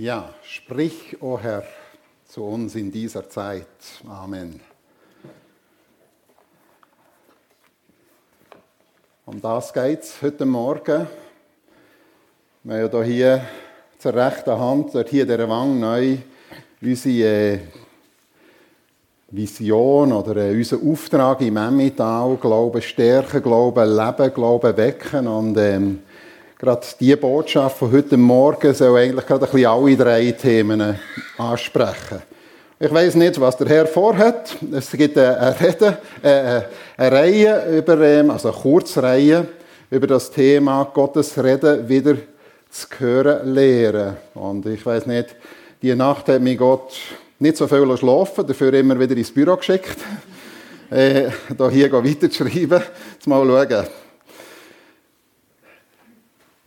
Ja, sprich, o oh Herr, zu uns in dieser Zeit. Amen. Um das geht es heute Morgen. Wir haben hier zur rechten Hand, dort hier der Wang neu, unsere äh, Vision oder äh, unser Auftrag im Emmental, Glauben stärken, Glauben leben, Glauben wecken und ähm, gerade die Botschaft von heute Morgen soll eigentlich gerade ein bisschen alle drei Themen ansprechen. Ich weiß nicht, was der Herr vorhat. Es gibt eine, Rede, eine Reihe über, ähm, also eine Kurzreihe über das Thema Gottes Reden wieder zu hören lehren. Und ich weiß nicht, die Nacht hat mich Gott nicht so viel schlafen, dafür immer wieder ins Büro geschickt, äh, hier weiterzuschreiben, jetzt mal schauen.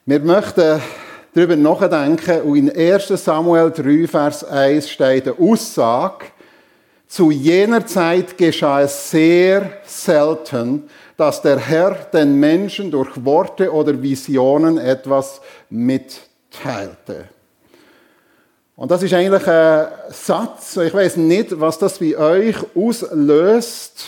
Wir möchten darüber nachdenken und in 1 Samuel 3, Vers 1 steht eine Aussage, zu jener Zeit geschah es sehr selten, dass der Herr den Menschen durch Worte oder Visionen etwas mitteilte. Und das ist eigentlich ein Satz, ich weiß nicht, was das bei euch auslöst,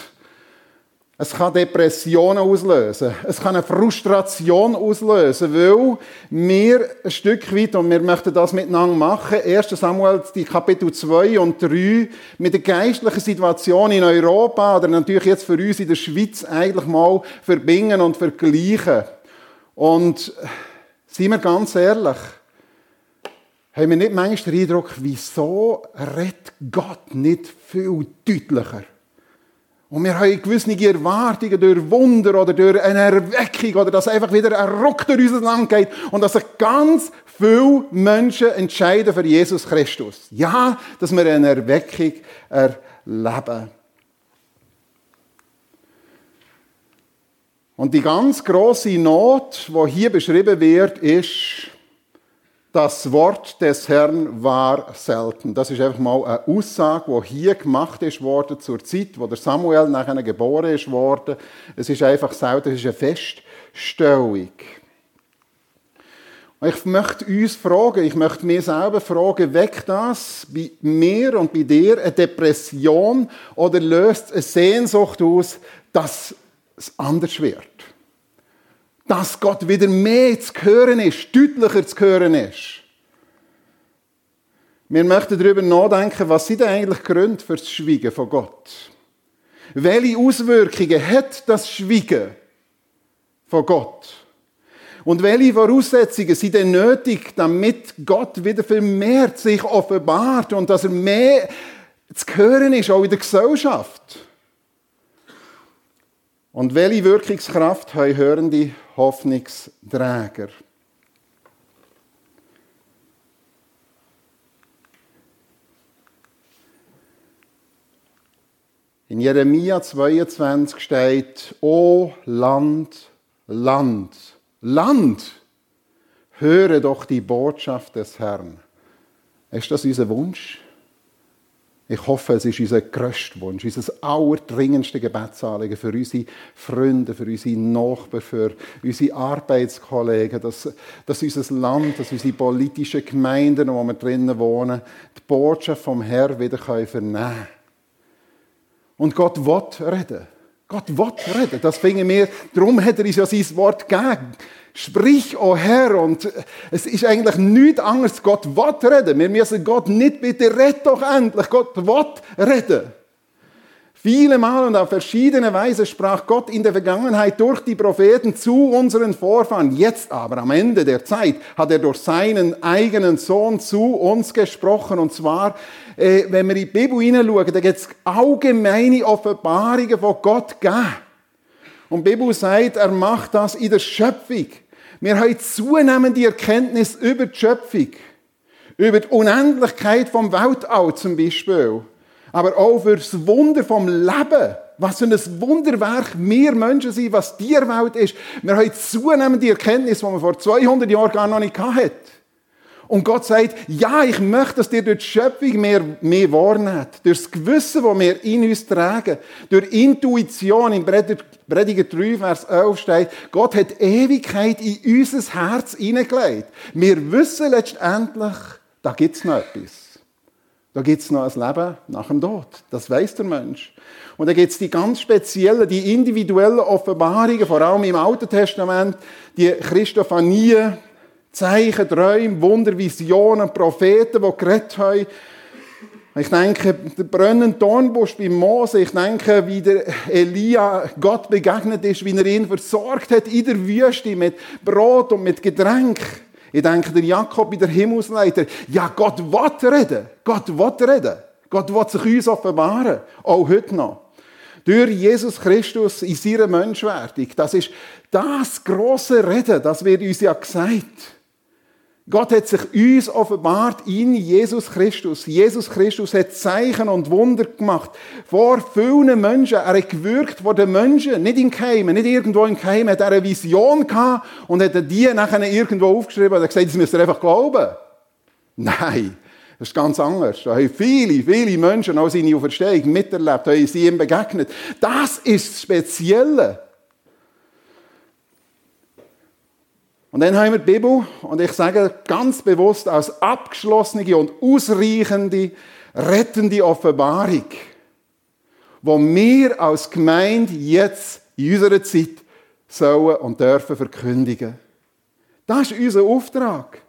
es kann Depressionen auslösen. Es kann eine Frustration auslösen, weil wir ein Stück weit, und wir möchten das miteinander machen, 1. Samuel, die Kapitel 2 und 3, mit der geistlichen Situation in Europa, oder natürlich jetzt für uns in der Schweiz, eigentlich mal verbinden und vergleichen. Und seien wir ganz ehrlich, haben wir nicht manchmal den Eindruck, wieso redet Gott nicht viel deutlicher? Und wir haben gewisse Erwartungen durch Wunder oder durch eine Erweckung oder dass einfach wieder ein Ruck durch unser Land geht und dass sich ganz viele Menschen entscheiden für Jesus Christus. Ja, dass wir eine Erweckung erleben. Und die ganz große Not, die hier beschrieben wird, ist, das Wort des Herrn war selten. Das ist einfach mal eine Aussage, die hier gemacht ist worden zur Zeit, wo der Samuel nachher geboren ist worden. Es ist einfach selten, es ist eine Feststellung. Ich möchte uns fragen, ich möchte mir selber fragen, weckt das bei mir und bei dir eine Depression oder löst eine Sehnsucht aus, dass es anders wird? Dass Gott wieder mehr zu hören ist, deutlicher zu hören ist. Wir möchten darüber nachdenken, was sind eigentlich Gründe für das Schweigen von Gott? Welche Auswirkungen hat das Schweigen von Gott? Und welche Voraussetzungen sind denn nötig, damit Gott wieder vermehrt sich offenbart und dass er mehr zu hören ist, auch in der Gesellschaft? Und welche Wirkungskraft haben hörende Hoffnungsträger? In Jeremia 22 steht, O Land, Land, Land, höre doch die Botschaft des Herrn. Ist das unser Wunsch? Ich hoffe, es ist unser grösster Wunsch, unser allerdringendste Gebetsanliegen für unsere Freunde, für unsere Nachbarn, für unsere Arbeitskollegen, dass, dass unser Land, dass unsere politischen Gemeinden, wo wir drinnen wohnen, die Botschaft vom Herrn wieder vernehmen können. Und Gott will reden. Gott will reden. Das finden wir, darum hat er uns ja sein Wort gegeben. Sprich, o oh Herr. Und es ist eigentlich nichts anderes. Gott will reden. Wir müssen Gott nicht bitte, red doch endlich. Gott will reden. Viele Mal und auf verschiedene Weise sprach Gott in der Vergangenheit durch die Propheten zu unseren Vorfahren. Jetzt aber am Ende der Zeit hat er durch seinen eigenen Sohn zu uns gesprochen. Und zwar, äh, wenn wir in die Bibel hineinschauen, da gibt es allgemeine Offenbarungen von Gott gegeben. Und Bibel sagt, er macht das in der Schöpfung. Wir haben zunehmend die Erkenntnis über die Schöpfung. Über die Unendlichkeit vom Weltall zum Beispiel aber auch für das Wunder vom Leben. Was für ein Wunderwerk wir Menschen sind, was die Welt ist. Wir haben zunehmend die Erkenntnis, die man vor 200 Jahren gar noch nicht hatte. Und Gott sagt, ja, ich möchte, dass ihr durch die Schöpfung mehr, mehr wahrnehmt. Durch das Gewissen, das wir in uns tragen. Durch Intuition, im Prediger 3, Vers 11 steht, Gott hat Ewigkeit in unser Herz hineingelegt. Wir wissen letztendlich, da gibt es noch etwas. Da gibt es noch ein Leben nach dem Tod. Das weiß der Mensch. Und da gibt es die ganz speziellen, die individuellen Offenbarungen, vor allem im Alten Testament, die Christophanie, Zeichen, Träume, Wunder, Visionen, Propheten, die geredet haben. Ich denke, der brennende Dornbusch bei Mose, ich denke, wie der Elia Gott begegnet ist, wie er ihn versorgt hat in der Wüste mit Brot und mit Getränk. Ich denke, der Jakob bei der Himmelsleiter, ja, Gott will reden. Gott will reden. Gott will sich uns offenbaren. Auch heute noch. Durch Jesus Christus in seiner Menschwerdung. Das ist das große Reden, das wird uns ja gesagt. Gott hat sich uns offenbart in Jesus Christus. Jesus Christus hat Zeichen und Wunder gemacht. Vor vielen Menschen. Er hat gewirkt vor den Menschen. Nicht in Keimen, nicht irgendwo in Keimen. Hat eine Vision gehabt und hat die nachher irgendwo aufgeschrieben und hat gesagt, das müsst ihr einfach glauben. Nein. Das ist ganz anders. Da haben viele, viele Menschen auch seine Auferstehung miterlebt, haben sie ihm begegnet. Das ist das Spezielle. Und dann haben wir die Bibel, und ich sage ganz bewusst als abgeschlossene und ausreichende, rettende Offenbarung, wo wir als Gemeinde jetzt in unserer Zeit sollen und dürfen verkündigen. Das ist unser Auftrag.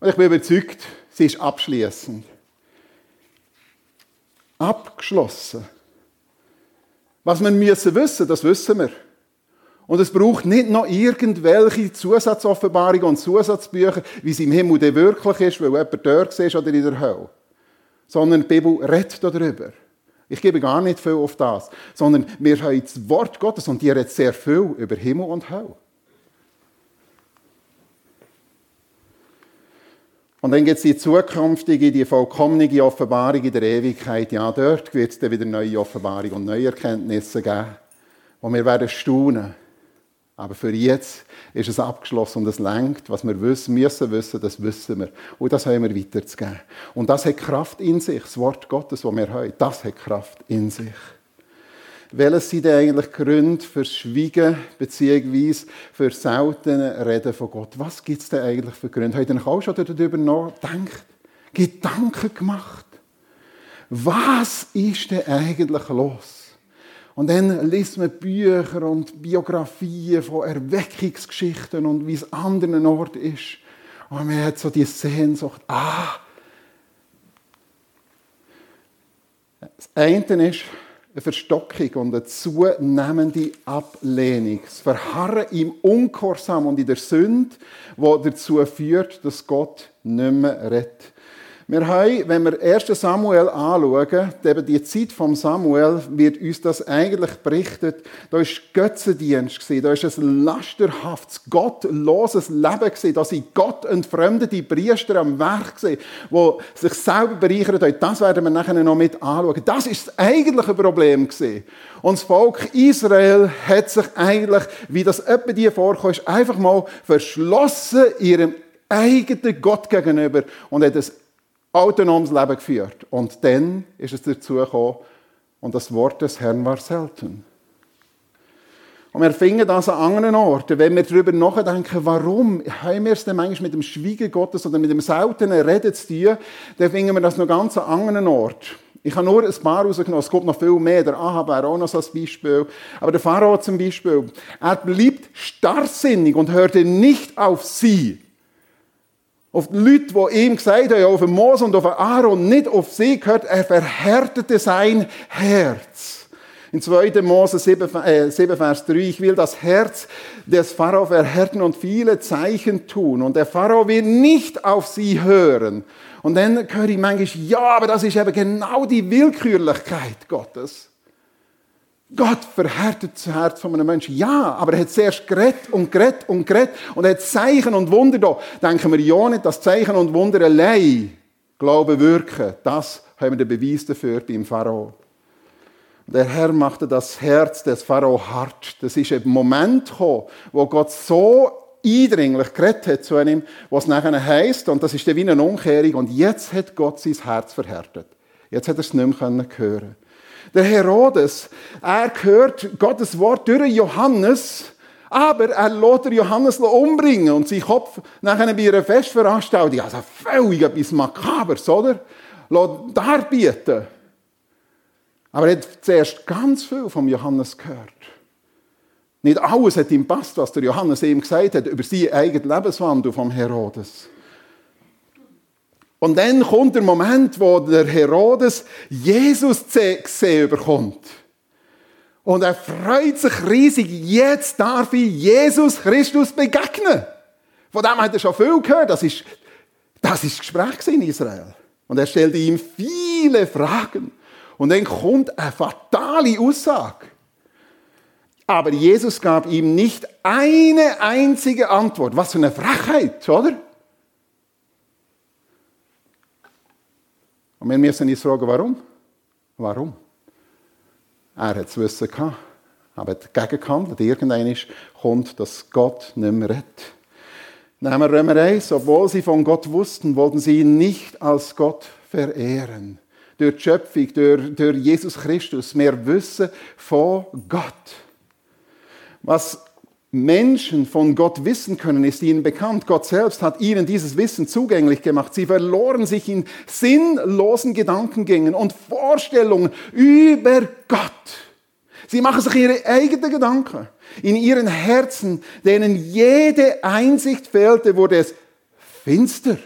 Und ich bin überzeugt, sie ist abschließend. Abgeschlossen. Was wir müssen wissen, das wissen wir. Und es braucht nicht noch irgendwelche Zusatzoffenbarungen und Zusatzbücher, wie es im Himmel denn wirklich ist, weil jemand dort ist oder in der Hölle. Sondern die Bibel redet darüber. Ich gebe gar nicht viel auf das. Sondern wir haben das Wort Gottes und die redet sehr viel über Himmel und Hölle. Und dann gibt es die zukünftige, die vollkommene Offenbarung in der Ewigkeit. Ja, dort wird es dann wieder neue Offenbarung und neue Erkenntnisse geben, wo wir werden staunen aber für jetzt ist es abgeschlossen und es lenkt. Was wir wissen, müssen wissen, das wissen wir. Und das haben wir weiterzugeben. Und das hat Kraft in sich. Das Wort Gottes, das wir haben, das hat Kraft in sich. Welches sind denn eigentlich Gründe für Schweigen bzw. für seltene Reden von Gott? Was gibt es denn eigentlich für Gründe? Habt ihr auch schon darüber nachgedacht? Gedanken gemacht? Was ist denn eigentlich los? Und dann liest man Bücher und Biografien von Erweckungsgeschichten und wie es an anderen Ort ist. Und man hat so die Sehnsucht, ah. Das eine ist eine Verstockung und eine zunehmende Ablehnung. Das Verharren im Ungehorsam und in der Sünde, wo dazu führt, dass Gott nicht mehr rettet. Wir haben, wenn wir 1. Samuel anschauen, eben die Zeit von Samuel, wird uns das eigentlich berichtet. Da war Götzendienst, da war ein lasterhaftes, gottloses Leben, da sind Gott entfremdete Priester am Werk, die sich selber bereichert haben. Das werden wir nachher noch mit anschauen. Das ist das eigentliche Problem. Und das Volk Israel hat sich eigentlich, wie das etwa dir vorkommt, einfach mal verschlossen ihrem eigenen Gott gegenüber und hat es autonomes Leben geführt. Und dann ist es dazu gekommen, und das Wort des Herrn war selten. Und wir finden das an anderen Orten. Wenn wir darüber nachdenken, warum haben wir es denn manchmal mit dem Schweigen Gottes oder mit dem seltenen Reden zu tun, dann finden wir das noch ganz an anderen Orten. Ich habe nur ein paar rausgenommen, es gibt noch viel mehr. Der Ahab wäre auch noch so ein Beispiel. Aber der Pharao zum Beispiel, er blieb starrsinnig und hörte nicht auf sie. Auf die Leute, die ihm gesagt haben, auf Mose und auf Aaron, nicht auf sie gehört, er verhärtete sein Herz. In 2. Mose 7, äh, 7, Vers 3, ich will das Herz des Pharao verhärten und viele Zeichen tun. Und der Pharao will nicht auf sie hören. Und dann höre ich manchmal, ja, aber das ist eben genau die Willkürlichkeit Gottes. Gott verhärtet das Herz von einem Menschen. Ja, aber er hat zuerst geredet und geredet und geredet und er hat Zeichen und Wunder da. Denken wir ja nicht, dass Zeichen und Wunder allein Glauben wirken. Das haben wir den Beweis dafür beim Pharao. Der Herr machte das Herz des Pharao hart. Das ist ein Moment gekommen, wo Gott so eindringlich geredet hat zu ihm, was nachher heisst, und das ist dann wie eine Umkehrung, und jetzt hat Gott sein Herz verhärtet. Jetzt hat er es nicht mehr hören der Herodes, er hört Gottes Wort durch Johannes, Aber er lässt Johannes umbringen und seinen Kopf nachher bei einer Festveranstaltung, also völlig etwas Makabers, oder? Lässt darbieten. Aber er hat zuerst ganz viel vom Johannes gehört. Nicht alles hat ihm passt, was der Johannes ihm gesagt hat über seinen eigenen Lebenswandel vom Herodes. Und dann kommt der Moment, wo der Herodes Jesus gesehen bekommt. Und er freut sich riesig, jetzt darf ich Jesus Christus begegnen. Von dem hat er schon viel gehört. Das ist das, ist Gespräch in Israel. Und er stellte ihm viele Fragen. Und dann kommt eine fatale Aussage. Aber Jesus gab ihm nicht eine einzige Antwort. Was für eine Frechheit, oder? Und wir müssen uns fragen, warum? Warum? Er hat das Wissen gehabt, aber hat dagegen gehandelt. Irgendwann kommt, dass Gott nicht mehr redet. Nehmen wir Römer 1. Obwohl sie von Gott wussten, wollten sie ihn nicht als Gott verehren. Durch die Schöpfung, durch, durch Jesus Christus, mehr Wissen von Gott. Was Menschen von Gott wissen können, ist ihnen bekannt. Gott selbst hat ihnen dieses Wissen zugänglich gemacht. Sie verloren sich in sinnlosen Gedankengängen und Vorstellungen über Gott. Sie machen sich ihre eigenen Gedanken. In ihren Herzen, denen jede Einsicht fehlte, wurde es finster.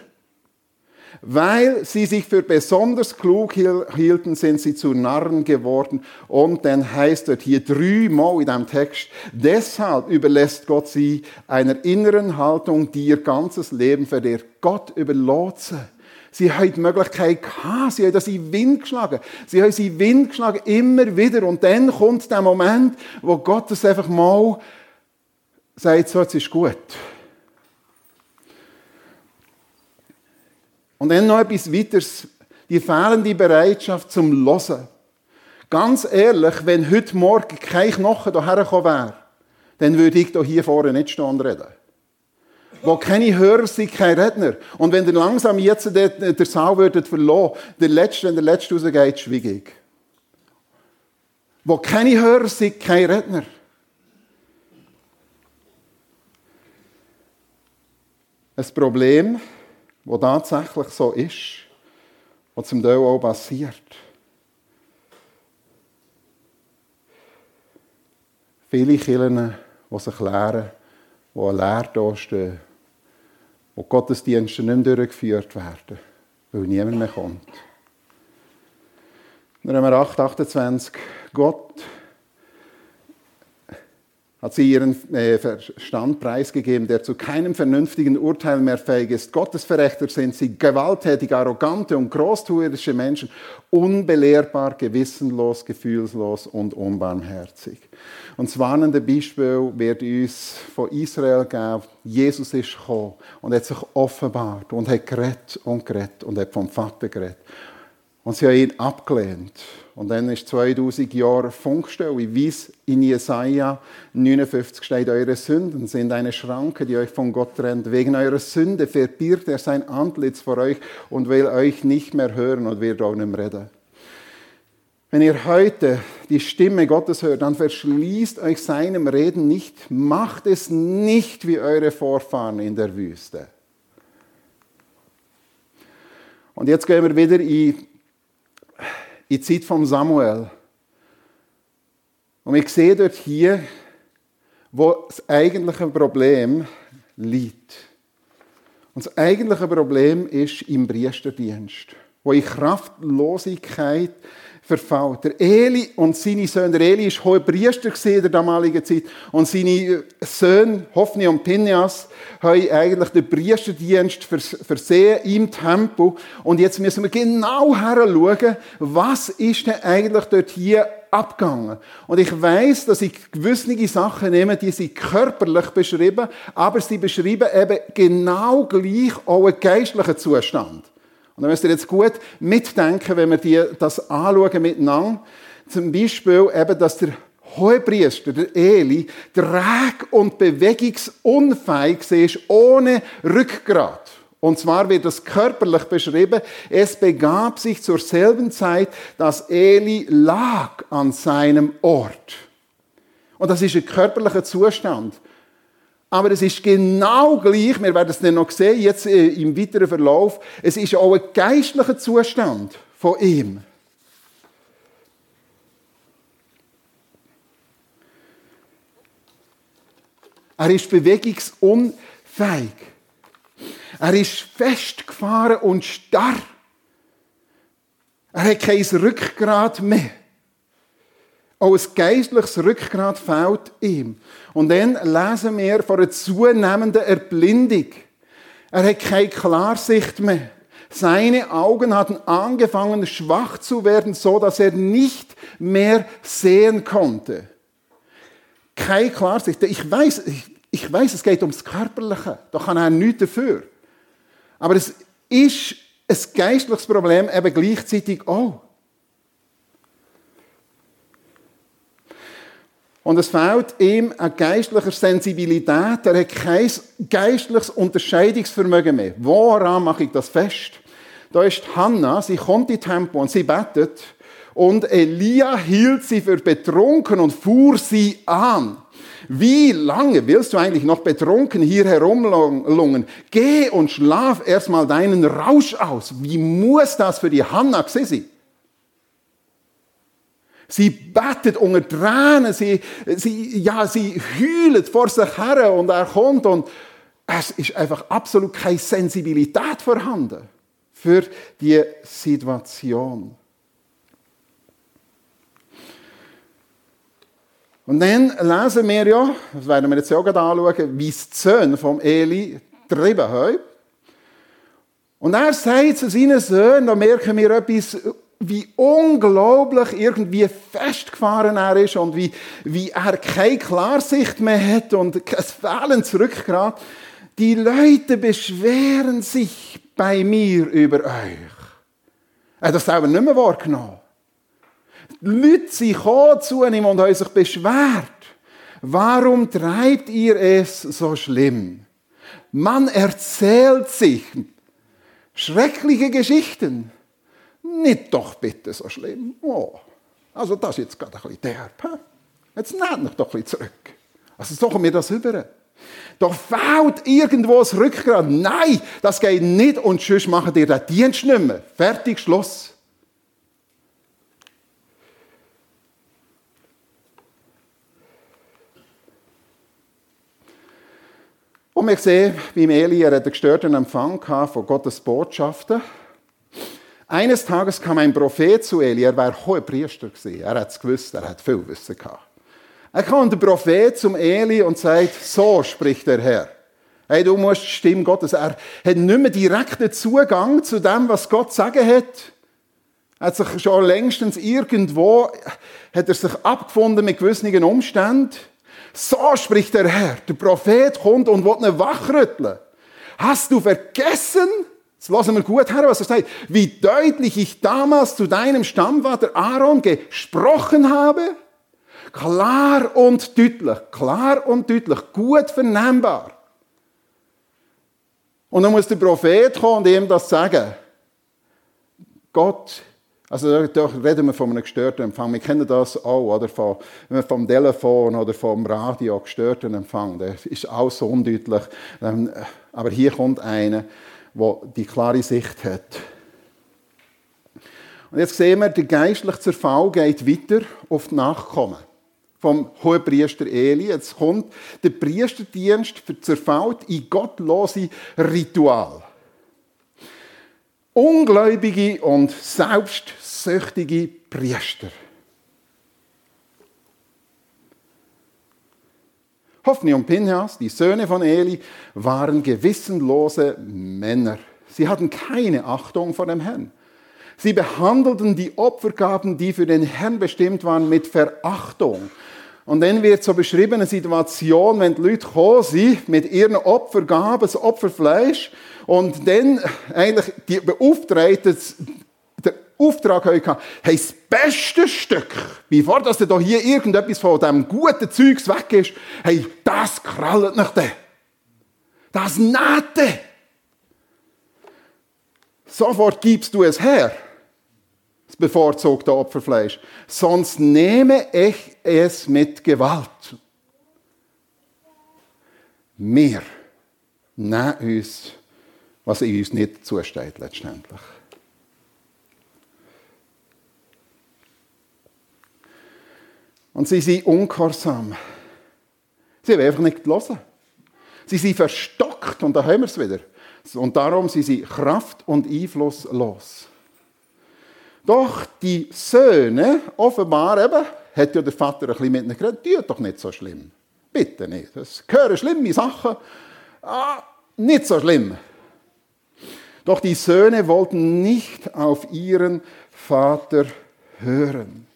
Weil sie sich für besonders klug hielten, sind sie zu Narren geworden. Und dann heißt es hier dreimal in diesem Text, deshalb überlässt Gott sie einer inneren Haltung, die ihr ganzes Leben verliert. Gott überlässt sie. Sie haben die Möglichkeit gehabt, sie haben das in Wind geschlagen. Sie haben sie in Wind geschlagen, immer wieder. Und dann kommt der Moment, wo Gott das einfach mal sagt, so, jetzt ist gut. Und dann noch etwas weiteres, die fehlende Bereitschaft zum Hören. Ganz ehrlich, wenn heute Morgen kein Knochen hierher gekommen wäre, dann würde ich hier vorne nicht stehen und reden. Wo keine Hörer sind, kein Redner. Und wenn ihr langsam jetzt den, den Saal würdet verlassen, der Letzte, wenn der Letzte rausgeht, schwiege ich. Wo keine Hörer sind, kein Redner. Ein Problem, wo tatsächlich so ist, was zum Teil auch passiert. Viele Kirchen, die sich lehren, die leer stehen, wo Gottesdienste nicht mehr durchgeführt werden, weil niemand mehr kommt. Römer 8, 28. Gott hat sie ihren äh, Verstand preisgegeben, der zu keinem vernünftigen Urteil mehr fähig ist. Gottesverächter sind sie, gewalttätig, arrogante und großtuerische Menschen, unbelehrbar, gewissenlos, gefühlslos und unbarmherzig. Und das warnende Beispiel wird uns von Israel geben. Jesus ist gekommen und hat sich offenbart und hat geredet und geredet und hat vom Vater geredet. Und sie haben ihn abgelehnt. Und dann ist 2000 Jahre Funkstelle, wie es in Jesaja 59 steht, eure Sünden sind eine Schranke, die euch von Gott trennt. Wegen eurer Sünde verbirgt er sein Antlitz vor euch und will euch nicht mehr hören und wird auch nicht mehr reden. Wenn ihr heute die Stimme Gottes hört, dann verschließt euch seinem Reden nicht, macht es nicht wie eure Vorfahren in der Wüste. Und jetzt gehen wir wieder in die Zeit von Samuel. Und ich sehe dort hier, wo das eigentliche Problem liegt. Und das eigentliche Problem ist im Priesterdienst, wo in Kraftlosigkeit verfault. Der Eli und seine Söhne, der Eli war hoher Priester in der damaligen Zeit und seine Söhne, Hophni und Pinjas, haben eigentlich den Priesterdienst versehen im Tempel. Und jetzt müssen wir genau schauen, was ist denn eigentlich dort hier abgegangen. Und ich weiß, dass ich gewisse Sachen nehme, die sind körperlich beschrieben, aber sie beschreiben eben genau gleich auch einen geistlichen Zustand. Und da müsst ihr jetzt gut mitdenken, wenn wir die, das anschauen miteinander. Zum Beispiel eben, dass der Hohepriester, der Eli, träg und bewegungsunfähig ist, ohne Rückgrat. Und zwar wird das körperlich beschrieben. Es begab sich zur selben Zeit, dass Eli lag an seinem Ort. Und das ist ein körperlicher Zustand. Aber es ist genau gleich, wir werden es dann noch sehen, jetzt äh, im weiteren Verlauf, es ist auch ein geistlicher Zustand von ihm. Er ist bewegungsunfähig. Er ist festgefahren und starr. Er hat kein Rückgrat mehr. Auch ein geistliches Rückgrat fehlt ihm. Und dann lesen wir von einer zunehmenden Erblindung. Er hat keine Klarsicht mehr. Seine Augen hatten angefangen schwach zu werden, so dass er nicht mehr sehen konnte. Keine Klarsicht. Ich weiß, ich, ich weiß, es geht ums Körperliche. Da kann er nichts dafür. Aber es ist ein geistliches Problem eben gleichzeitig auch. Und es fehlt ihm an geistlicher Sensibilität. Er hat kein geistliches Unterscheidungsvermögen mehr. Woran mache ich das fest? Da ist Hannah, sie kommt in Tempo und sie betet. Und Elia hielt sie für betrunken und fuhr sie an. Wie lange willst du eigentlich noch betrunken hier herumlungen? Geh und schlaf erstmal deinen Rausch aus. Wie muss das für die Hannah gewesen Sie bettet unter Tränen, sie, sie, ja, sie heult vor sich her und er kommt und es ist einfach absolut keine Sensibilität vorhanden für die Situation. Und dann lesen wir ja, das werden wir jetzt auch anschauen, wie es die Söhne vom Eli getrieben haben. Und er sagt zu seinen Söhnen, da merken wir etwas, wie unglaublich irgendwie festgefahren er ist und wie, wie er keine Klarsicht mehr hat und es fehlen zurückgerät. Die Leute beschweren sich bei mir über euch. Er hat das selber nicht mehr wahrgenommen. Die Leute sind zu ihm und haben sich beschwert. Warum treibt ihr es so schlimm? Man erzählt sich schreckliche Geschichten. Nicht doch bitte so schlimm. Oh. Also das ist jetzt gerade ein bisschen derb. Jetzt nehmt mich doch ein bisschen zurück. Also so kommt mir das über. Da fehlt irgendwo das Rückgrat. Nein, das geht nicht und sonst machen ihr den Dienst nicht mehr. Fertig, Schluss. Und wir sehen, wie Eli er einen gestörten Empfang von Gottes Botschaften. Eines Tages kam ein Prophet zu Eli, er war hoher Priester Er hat es gewusst, er hat viel Wissen gehabt. Er kommt der Prophet zum Eli und sagt, so spricht der Herr. Hey, du musst die Stimme Gottes. Er hat nicht mehr direkten Zugang zu dem, was Gott sagen hat. Er hat sich schon längstens irgendwo, hat er sich abgefunden mit gewissen Umständen. So spricht der Herr. Der Prophet kommt und will ihn wachrütteln. Hast du vergessen? Jetzt lassen wir gut her, was er sagt. Wie deutlich ich damals zu deinem Stammvater Aaron gesprochen habe. Klar und deutlich. Klar und deutlich. Gut vernehmbar. Und dann muss der Prophet kommen und ihm das sagen. Gott also da reden wir von einem gestörten Empfang. Wir kennen das auch, oder? Von, vom Telefon oder vom Radio, gestörten Empfang. Das ist auch so undeutlich. Ähm, aber hier kommt einer, der die klare Sicht hat. Und jetzt sehen wir, der geistliche Zerfall geht weiter auf die Nachkommen vom Hohepriester Eli. Jetzt kommt der Priesterdienst zerfällt in gottlose Ritual. Ungläubige und selbstsüchtige Priester. Hophni und Pinhas, die Söhne von Eli, waren gewissenlose Männer. Sie hatten keine Achtung vor dem Herrn. Sie behandelten die Opfergaben, die für den Herrn bestimmt waren, mit Verachtung. Und dann wird so beschrieben eine Situation, wenn die Leute kommen sind mit ihren Opfergaben, das Opferfleisch, und dann eigentlich die Beauftragten Auftrag hatten, hey, das beste Stück, bevor dass da hier irgendetwas von dem guten Zeugs weg ist, hey, das krallt dem. Das nähte. Sofort gibst du es her, das bevorzugte Opferfleisch. Sonst nehme ich es mit Gewalt. Wir nehmen uns, was in uns nicht zusteht letztendlich. Und sie sind ungehorsam. Sie haben einfach nicht gelesen. Sie sind verstockt und da haben wir es wieder. Und darum sind sie kraft- und einflusslos. Doch die Söhne, offenbar eben, hat ja der Vater ein bisschen mit ihnen geredet, die doch nicht so schlimm. Bitte nicht. Das gehören schlimme Sachen. Ah, nicht so schlimm. Doch die Söhne wollten nicht auf ihren Vater hören.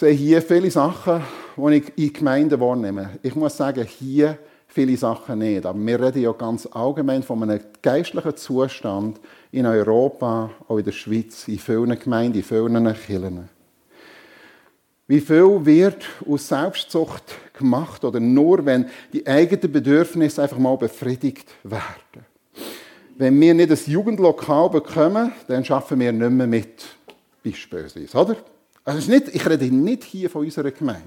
Sehe hier viele Sachen, die ich in Gemeinden wahrnehme. Ich muss sagen, hier viele Sachen nicht. Aber wir reden ja ganz allgemein von einem geistlichen Zustand in Europa, auch in der Schweiz, in vielen Gemeinden, in vielen Kirchen. Wie viel wird aus Selbstzucht gemacht oder nur, wenn die eigenen Bedürfnisse einfach mal befriedigt werden? Wenn wir nicht ein Jugendlokal bekommen, dann schaffen wir nicht mehr mit, beispielsweise, oder? Also nicht, ich rede nicht hier von unserer Gemeinde.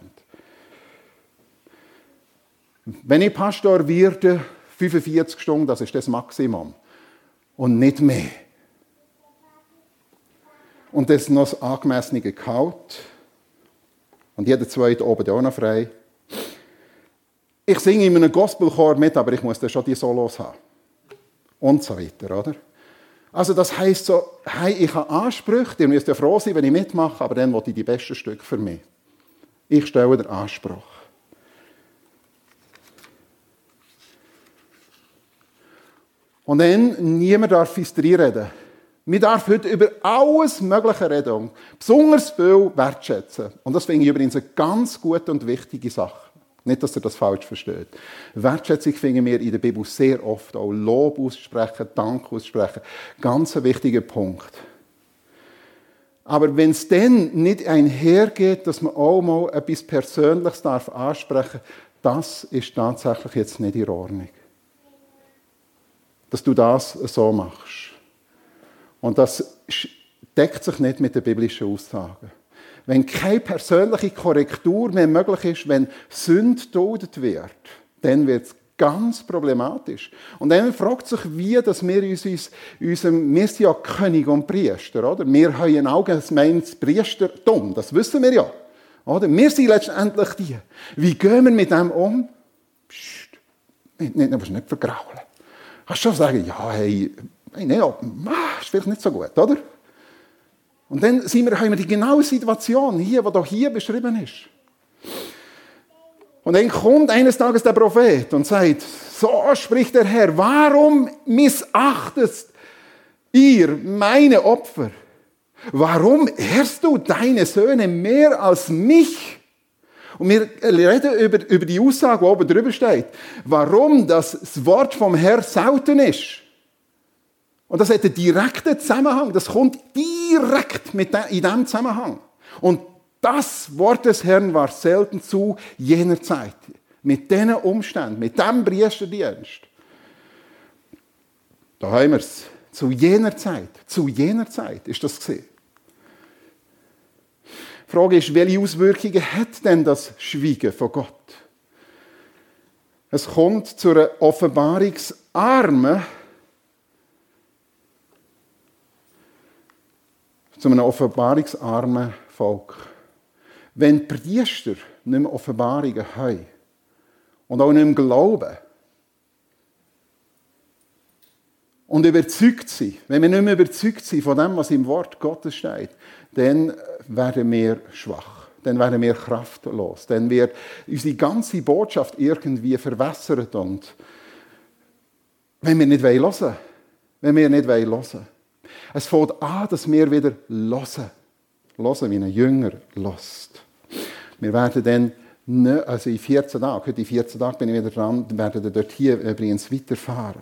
Wenn ich Pastor werde, 45 Stunden, das ist das Maximum. Und nicht mehr. Und das noch das angemessene Gehalt. Und jeder zweite oben auch noch frei. Ich singe in einem Gospelchor mit, aber ich muss dann schon die Solos haben. Und so weiter, oder? Also das heisst so, hey, ich habe Ansprüche, ihr müsst ja froh sein, wenn ich mitmache, aber dann will ich die besten Stücke für mich. Ich stelle den Anspruch. Und dann, niemand darf uns reden. Wir dürfen heute über alles Mögliche reden. Besonders viel wertschätzen. Und das finde ich übrigens eine ganz gute und wichtige Sache. Nicht, dass ihr das falsch versteht. Wertschätzung finden wir in der Bibel sehr oft. Auch Lob aussprechen, Dank aussprechen. Ganz ein wichtiger Punkt. Aber wenn es dann nicht einhergeht, dass man auch mal etwas Persönliches darf ansprechen das ist tatsächlich jetzt nicht in Ordnung dass du das so machst. Und das deckt sich nicht mit den biblischen Aussagen. Wenn keine persönliche Korrektur mehr möglich ist, wenn Sünde duldet wird, dann wird es ganz problematisch. Und dann fragt sich, wie dass wir uns, uns unserem, wir sind ja König und Priester, oder? Wir haben ein allgemeines Priestertum, das wissen wir ja. Oder? Wir sind letztendlich die. Wie gehen wir mit dem um? Psst, nicht, nicht, nicht, nicht vergraulen kannst du schon sagen, ja, hey, hey nee, ja, ist vielleicht nicht so gut, oder? Und dann sind wir, haben wir die genaue Situation hier, die hier, hier beschrieben ist. Und dann kommt eines Tages der Prophet und sagt, so spricht der Herr, warum missachtest ihr meine Opfer? Warum ehrst du deine Söhne mehr als mich? Und wir reden über, über die Aussage, die oben drüber steht. Warum das Wort vom Herrn selten ist. Und das hat einen direkten Zusammenhang. Das kommt direkt mit in diesem Zusammenhang. Und das Wort des Herrn war selten zu jener Zeit. Mit diesen Umständen, mit diesem Priesterdienst. Da haben wir es. Zu jener Zeit, zu jener Zeit ist das gesehen. Die Frage ist, welche Auswirkungen hat denn das Schweigen von Gott? Es kommt zu einer offenbarungsarmen, zu einem offenbarungsarmen Volk. Wenn die Priester nicht mehr Offenbarungen haben und auch nicht mehr glauben und überzeugt sind, wenn wir nicht mehr überzeugt sind von dem, was im Wort Gottes steht, dann werden wir schwach. Dann werden wir kraftlos. Dann wird unsere ganze Botschaft irgendwie verwässert. Und wenn wir nicht hören wollen, wenn wir nicht hören es fängt an, dass wir wieder hören. Hören, wie ein Jünger lässt. Wir werden dann, nicht, also in 14 Tagen, heute in 14 Tagen bin ich wieder dran, werden wir dort hier übrigens weiterfahren.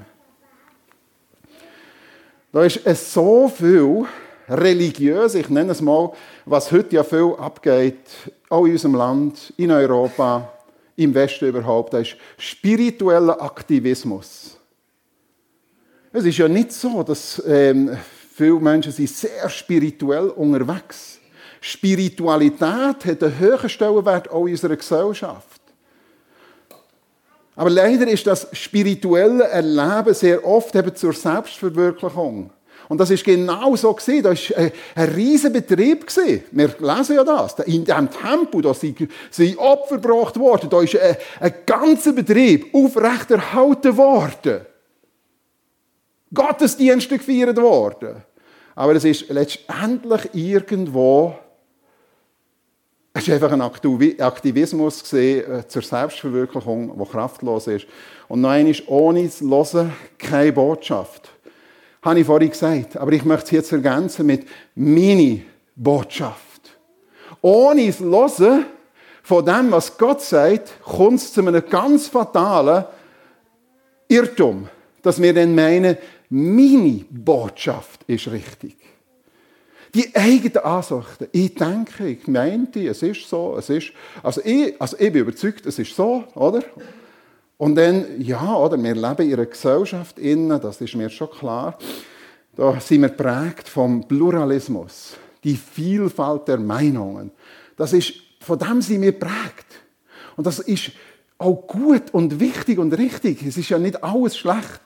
Da ist es so viel, religiös, ich nenne es mal, was heute ja viel abgeht, auch in unserem Land, in Europa, im Westen überhaupt, das ist spiritueller Aktivismus. Es ist ja nicht so, dass ähm, viele Menschen sind sehr spirituell unterwegs. Spiritualität hat einen höheren Stellenwert auch in unserer Gesellschaft. Aber leider ist das spirituelle Erleben sehr oft eben zur Selbstverwirklichung. Und das ist genau so gesehen. Das war ein, riesiger Betrieb. Wir lesen ja das. In diesem Tempel, da sind, Opfer gebracht worden. Da ist ein ganzer Betrieb aufrechterhalten worden. Gottesdienste gefeiert worden. Aber es ist letztendlich irgendwo es war einfach ein Aktivismus äh, zur Selbstverwirklichung, der kraftlos ist. Und noch einmal, ohne zu hören, keine Botschaft. Habe ich vorhin gesagt. Aber ich möchte es jetzt ergänzen mit Mini-Botschaft. Ohne zu hören von dem, was Gott sagt, kommt es zu einem ganz fatalen Irrtum, dass wir dann meinen, Mini-Botschaft ist richtig. Die eigenen Ansichten. Ich denke, ich meinte, es ist so, es ist, also ich, also ich bin überzeugt, es ist so, oder? Und dann, ja, oder, wir leben in einer Gesellschaft innen, das ist mir schon klar. Da sind wir prägt vom Pluralismus, die Vielfalt der Meinungen. Das ist, von dem sind wir prägt. Und das ist auch gut und wichtig und richtig. Es ist ja nicht alles schlecht.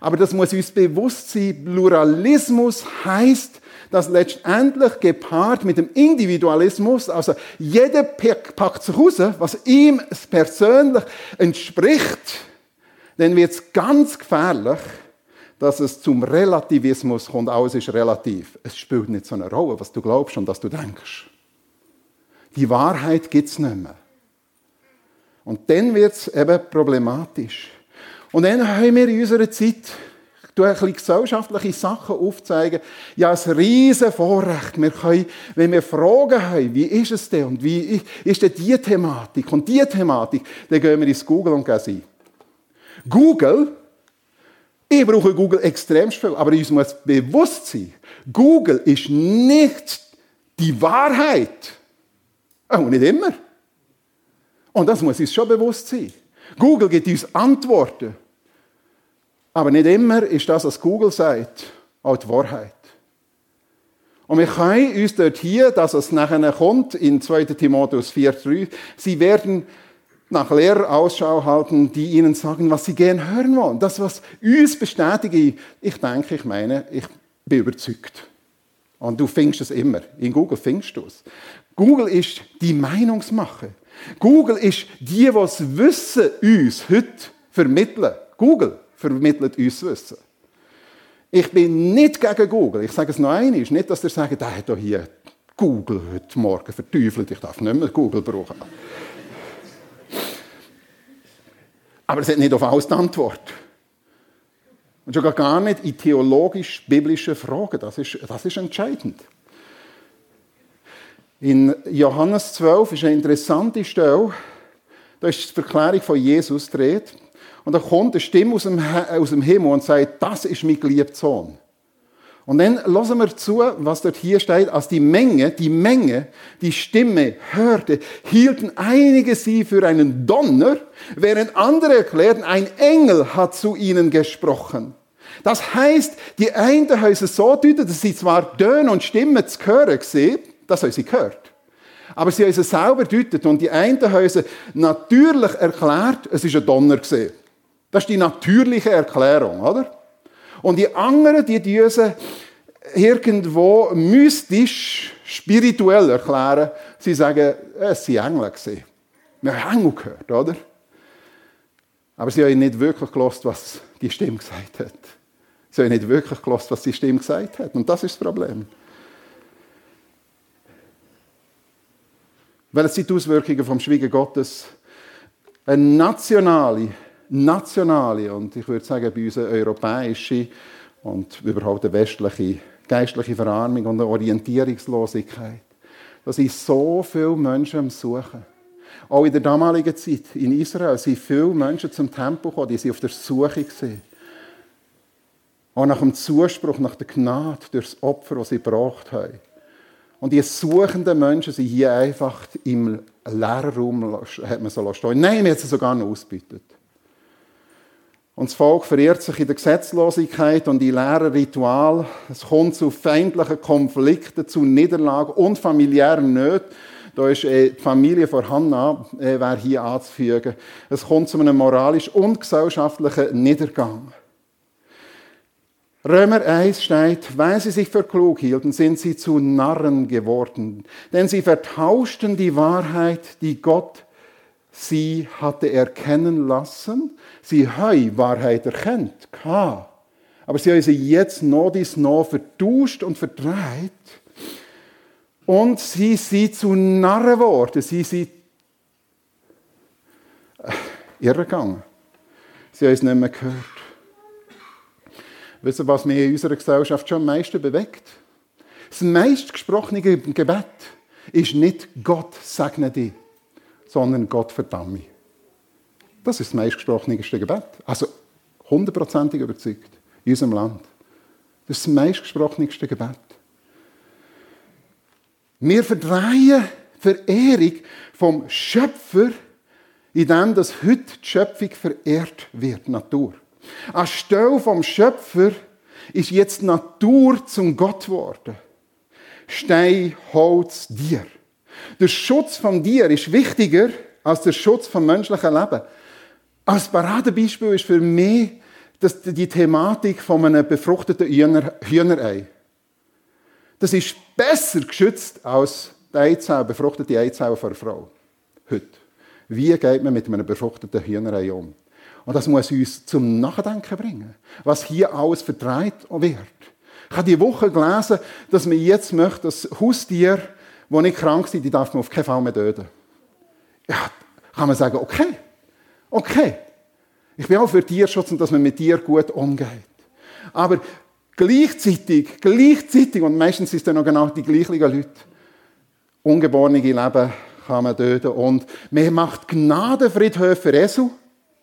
Aber das muss uns bewusst sein. Pluralismus heißt, dass letztendlich gepaart mit dem Individualismus, also jeder packt sich raus, was ihm persönlich entspricht, dann wird es ganz gefährlich, dass es zum Relativismus kommt. Alles ist relativ. Es spielt nicht so eine Rolle, was du glaubst und was du denkst. Die Wahrheit gibt es nicht mehr. Und dann wird es eben problematisch. Und dann haben wir in unserer Zeit ein bisschen gesellschaftliche Sachen aufzeigen. Ja, ein riesen Vorrecht. Wir können, wenn wir Fragen haben, wie ist es denn und wie ist denn die Thematik und die Thematik, dann gehen wir ins Google und gehen sie. Google, ich brauche Google extrem viel, aber uns muss bewusst sein, Google ist nicht die Wahrheit. Auch nicht immer. Und das muss uns schon bewusst sein. Google gibt uns Antworten. Aber nicht immer ist das, was Google sagt, auch die Wahrheit. Und wir können uns dort hier, dass es nachher kommt, in 2. Timotheus 4,3, sie werden nach Lehrer Ausschau halten, die ihnen sagen, was sie gern hören wollen. Das, was uns bestätigt, ich denke, ich meine, ich bin überzeugt. Und du findest es immer. In Google findest du es. Google ist die Meinungsmache. Google ist die, die das Wissen uns heute vermitteln. Google vermittelt uns Wissen. Ich bin nicht gegen Google. Ich sage es noch einmal. Nicht, dass ihr sagt, der hat hier Google heute Morgen verteufelt. Ich darf nicht mehr Google brauchen. Aber es hat nicht auf alles die Antwort. Und schon gar nicht in theologisch-biblischen Fragen. Das ist, das ist entscheidend. In Johannes 12 ist eine interessante Stelle. Da ist die Verklärung von Jesus dreht. Und da kommt eine Stimme aus dem, aus dem Himmel und sagt, das ist mein geliebter Sohn. Und dann lassen wir zu, was dort hier steht, als die Menge, die Menge, die Stimme hörte, hielten einige sie für einen Donner, während andere erklärten, ein Engel hat zu ihnen gesprochen. Das heißt, die einen haben es so deutet, dass sie zwar Töne und Stimmen zu hören sehen, das haben sie gehört. Aber sie haben es selber deutet und die einen haben es natürlich erklärt, es ist ein Donner gesehen. Das ist die natürliche Erklärung, oder? Und die anderen, die diese irgendwo mystisch, spirituell erklären, sie sagen, es waren Engel. Gewesen. Wir haben Engel gehört, oder? Aber sie haben nicht wirklich gelost, was die Stimme gesagt hat. Sie haben nicht wirklich gelost, was die Stimme gesagt hat. Und das ist das Problem. Weil es sind die Auswirkungen vom Schweigen Gottes eine nationale nationale und ich würde sagen bei uns eine europäische und überhaupt eine westliche geistliche Verarmung und eine Orientierungslosigkeit. Da sind so viele Menschen am Suchen. Auch in der damaligen Zeit in Israel sind viele Menschen zum Tempel gekommen, die sind auf der Suche waren. Auch nach dem Zuspruch, nach der Gnade durch das Opfer, das sie gebracht haben. Und die suchenden Menschen sind hier einfach im leeren Raum, hat man so stehen. Nein, wir haben sie sogar noch ausgebeutet. Und das Volk verirrt sich in der Gesetzlosigkeit und in leeren Ritual. Es kommt zu feindlichen Konflikten, zu Niederlagen und familiären Nöten. Da ist äh, die Familie von Hannah, äh, wäre hier anzufügen. Es kommt zu einem moralischen und gesellschaftlichen Niedergang. Römer 1 steht, weil sie sich für klug hielten, sind sie zu Narren geworden. Denn sie vertauschten die Wahrheit, die Gott sie hatte erkennen lassen. Sie haben Wahrheit erkennt, aber sie haben sie jetzt noch dies noch vertauscht und verdreht. Und sie sind zu Narren geworden. Sie sind äh, irregegangen. Sie haben es nicht mehr gehört. Wissen was mich in unserer Gesellschaft schon am meisten bewegt? Das meistgesprochene Gebet ist nicht Gott segne dich, sondern Gott verdamme mich. Das ist das meistgesprochenste Gebet. Also hundertprozentig überzeugt in unserem Land. Das ist das meistgesprochenste Gebet. Wir verdrehen Verehrung vom Schöpfer, indem das heute die Schöpfung verehrt wird, Natur. Anstelle vom Schöpfer ist jetzt Natur zum Gott geworden. Stein, Holz, Tier. Der Schutz vom Tier ist wichtiger als der Schutz vom menschlichen Leben. Als Paradebeispiel ist für mich das die Thematik von einem befruchteten Hühnerei. Das ist besser geschützt als die Eizelle, befruchtete Eizelle von einer Frau. Heute. Wie geht man mit einem befruchteten Hühnerei um? Und das muss uns zum Nachdenken bringen, was hier alles vertreibt wird. Ich habe die Woche gelesen, dass man jetzt möchte, dass Haustiere, die nicht krank sind, die darf man auf keinen Fall mehr töten. Ja, kann man sagen, okay, okay. Ich bin auch für Tierschutz und dass man mit Tieren gut umgeht. Aber gleichzeitig, gleichzeitig, und meistens sind es dann noch genau die gleichen Leute, ungeborene Leben kann man töten. Und man macht Gnadenfriedhöfe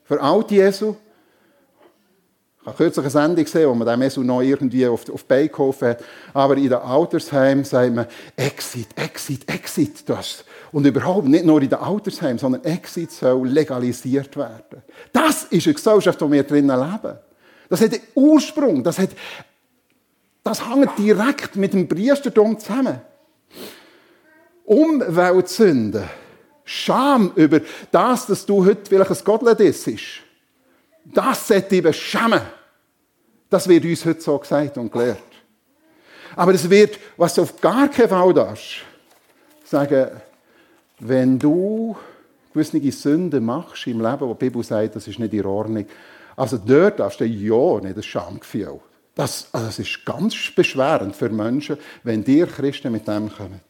für alte Jesu. Ich habe kürzlich eine Sendung gesehen, wo man den Jesu noch irgendwie auf, auf die geholfen hat. Aber in den Altersheimen sagt man, Exit, Exit, Exit. Das. Und überhaupt nicht nur in den Altersheimen, sondern Exit soll legalisiert werden. Das ist eine Gesellschaft, in der wir drinnen leben. Das hat einen Ursprung. Das, hat, das hängt direkt mit dem Priestertum zusammen. Umweltsünden Scham über das, dass du heute vielleicht ein Gottlet isst. Das sollte dich schämen. Das wird uns heute so gesagt und gelehrt. Aber es wird, was du auf gar keinen Fall darfst, sagen, wenn du gewisse Sünden machst im Leben, wo die Bibel sagt, das ist nicht in Ordnung, also dort darfst du ja nicht das Schamgefühl. Das, also das ist ganz beschwerend für Menschen, wenn dir Christen mit dem kommen.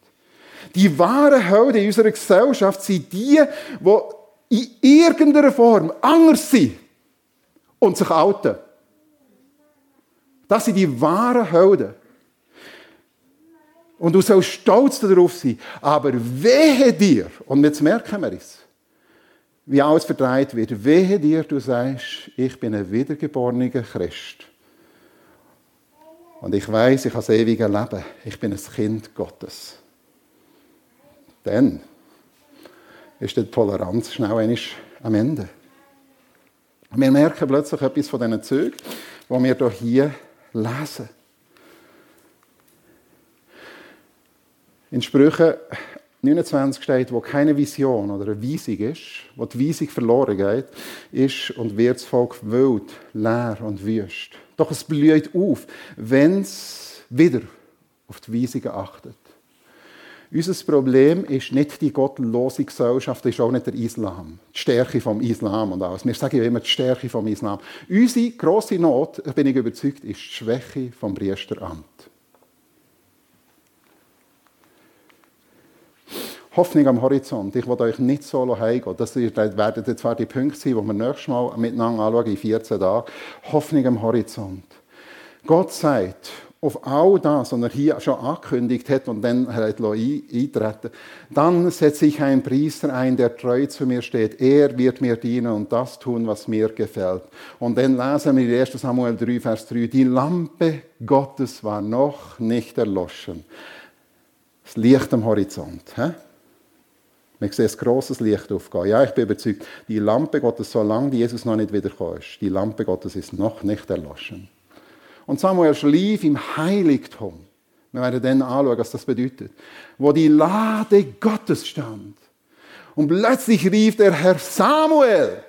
Die wahren Helden in unserer Gesellschaft sind die, die in irgendeiner Form anders sind und sich outen. Das sind die wahren Helden. Und du sollst stolz darauf sein. Aber wehe dir, und jetzt merken wir es, wie alles verdreht wird, wehe dir, du sagst, ich bin ein wiedergeborener Christ. Und ich weiß, ich habe das ewige Leben. Ich bin ein Kind Gottes. Dann ist die Toleranz schnell am Ende. Wir merken plötzlich etwas von diesen Zügen, die wir hier lesen. In Sprüchen 29 steht, wo keine Vision oder eine Weisung ist, wo die Weisung verloren geht, ist und wird das Volk wild, leer und wüst. Doch es blüht auf, wenn es wieder auf die Weisungen achtet. Unser Problem ist nicht die gottlose Gesellschaft, ist auch nicht der Islam. Die Stärke vom Islam und alles. Wir sagen immer die Stärke vom Islam. Unsere grosse Not, bin ich überzeugt, ist die Schwäche vom Priesteramt. Hoffnung am Horizont. Ich will euch nicht solo heimgehen. Das werden zwar die Punkte sein, die wir nächstes Mal miteinander anschauen, in 14 Tagen. Hoffnung am Horizont. Gott sagt, auf all das, was er hier schon angekündigt hat und dann hat eintreten dann setze ich einen Priester ein, der treu zu mir steht. Er wird mir dienen und das tun, was mir gefällt. Und dann lesen wir in 1 Samuel 3, Vers 3, die Lampe Gottes war noch nicht erloschen. Das Licht am Horizont. He? Wir sehen ein grosses Licht aufgehen. Ja, ich bin überzeugt, die Lampe Gottes, solange Jesus noch nicht wiedergekommen ist, die Lampe Gottes ist noch nicht erloschen. Und Samuel schlief im Heiligtum. Wir werden dann anschauen, was das bedeutet. Wo die Lade Gottes stand. Und plötzlich rief der Herr Samuel.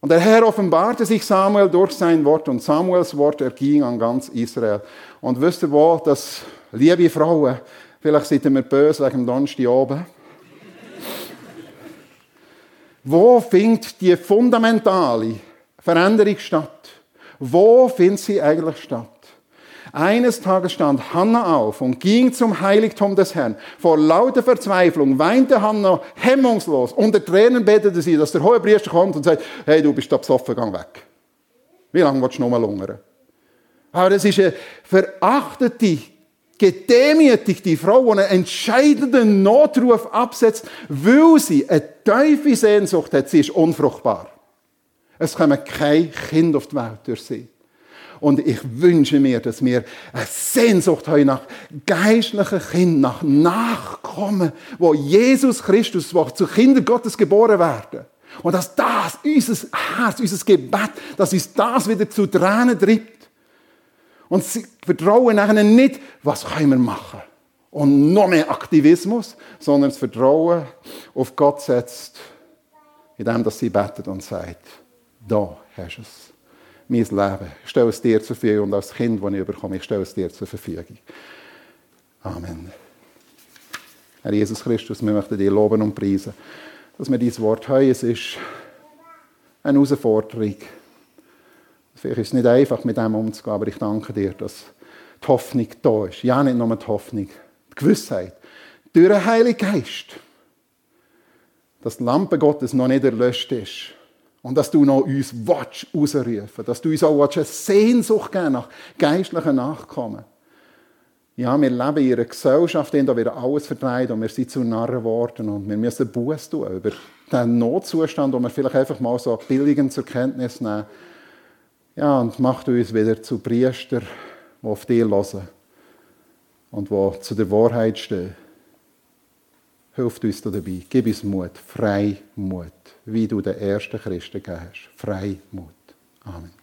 Und der Herr offenbarte sich Samuel durch sein Wort und Samuels Wort erging an ganz Israel. Und wisst ihr wo, dass, liebe Frauen, vielleicht seid ihr mir böse wegen dem Donnerstag oben. wo findet die fundamentale Veränderung statt? Wo findet sie eigentlich statt? Eines Tages stand Hannah auf und ging zum Heiligtum des Herrn. Vor lauter Verzweiflung weinte Hannah hemmungslos. Unter Tränen betete sie, dass der hohe Priester kommt und sagt, hey, du bist da besoffen, gang weg. Wie lange willst du noch mal lungern? Aber das ist eine verachtete, gedemütigte Frau, die einen entscheidenden Notruf absetzt, weil sie eine tiefe Sehnsucht hat. Sie ist unfruchtbar. Es kommen kein Kind auf die Welt durch sie. Und ich wünsche mir, dass wir eine Sehnsucht haben nach geistlichen Kindern, nach Nachkommen, wo Jesus Christus, wo zu Kindern Gottes geboren werden. Und dass das unser Herz, unser Gebet, dass uns das wieder zu Tränen treibt. Und sie vertrauen nachher nicht, was können wir machen? Und noch mehr Aktivismus, sondern das Vertrauen auf Gott setzt, indem dass sie betet und sagt, da hast du es mein Leben. Ich stelle es dir zur Verfügung und als Kind, das ich bekomme, ich stelle es dir zur Verfügung. Amen. Herr Jesus Christus, wir möchten dir loben und preisen, dass wir dieses Wort haben. Es ist eine Herausforderung. Vielleicht ist es nicht einfach, mit dem umzugehen, aber ich danke dir, dass die Hoffnung da ist. Ja, nicht nur die Hoffnung, die Gewissheit. Durch den Heiligen Geist. Dass die Lampe Gottes noch nicht erlöscht ist und dass du noch uns willst, dass du uns auch eine Sehnsucht geben nach geistlichen Nachkommen. Ja, wir leben in einer Gesellschaft, in der wir alles verdreht und wir sind zu Narren geworden und wir müssen Buß tun über den Notzustand, den wir vielleicht einfach mal so billigend zur Kenntnis nehmen. Ja, und macht uns wieder zu Priester, die auf dich hören und die zu der Wahrheit stehen. Hilf uns dabei. Gib uns Mut, frei Mut wie du den ersten Christen gegeben hast. Freimut. Amen.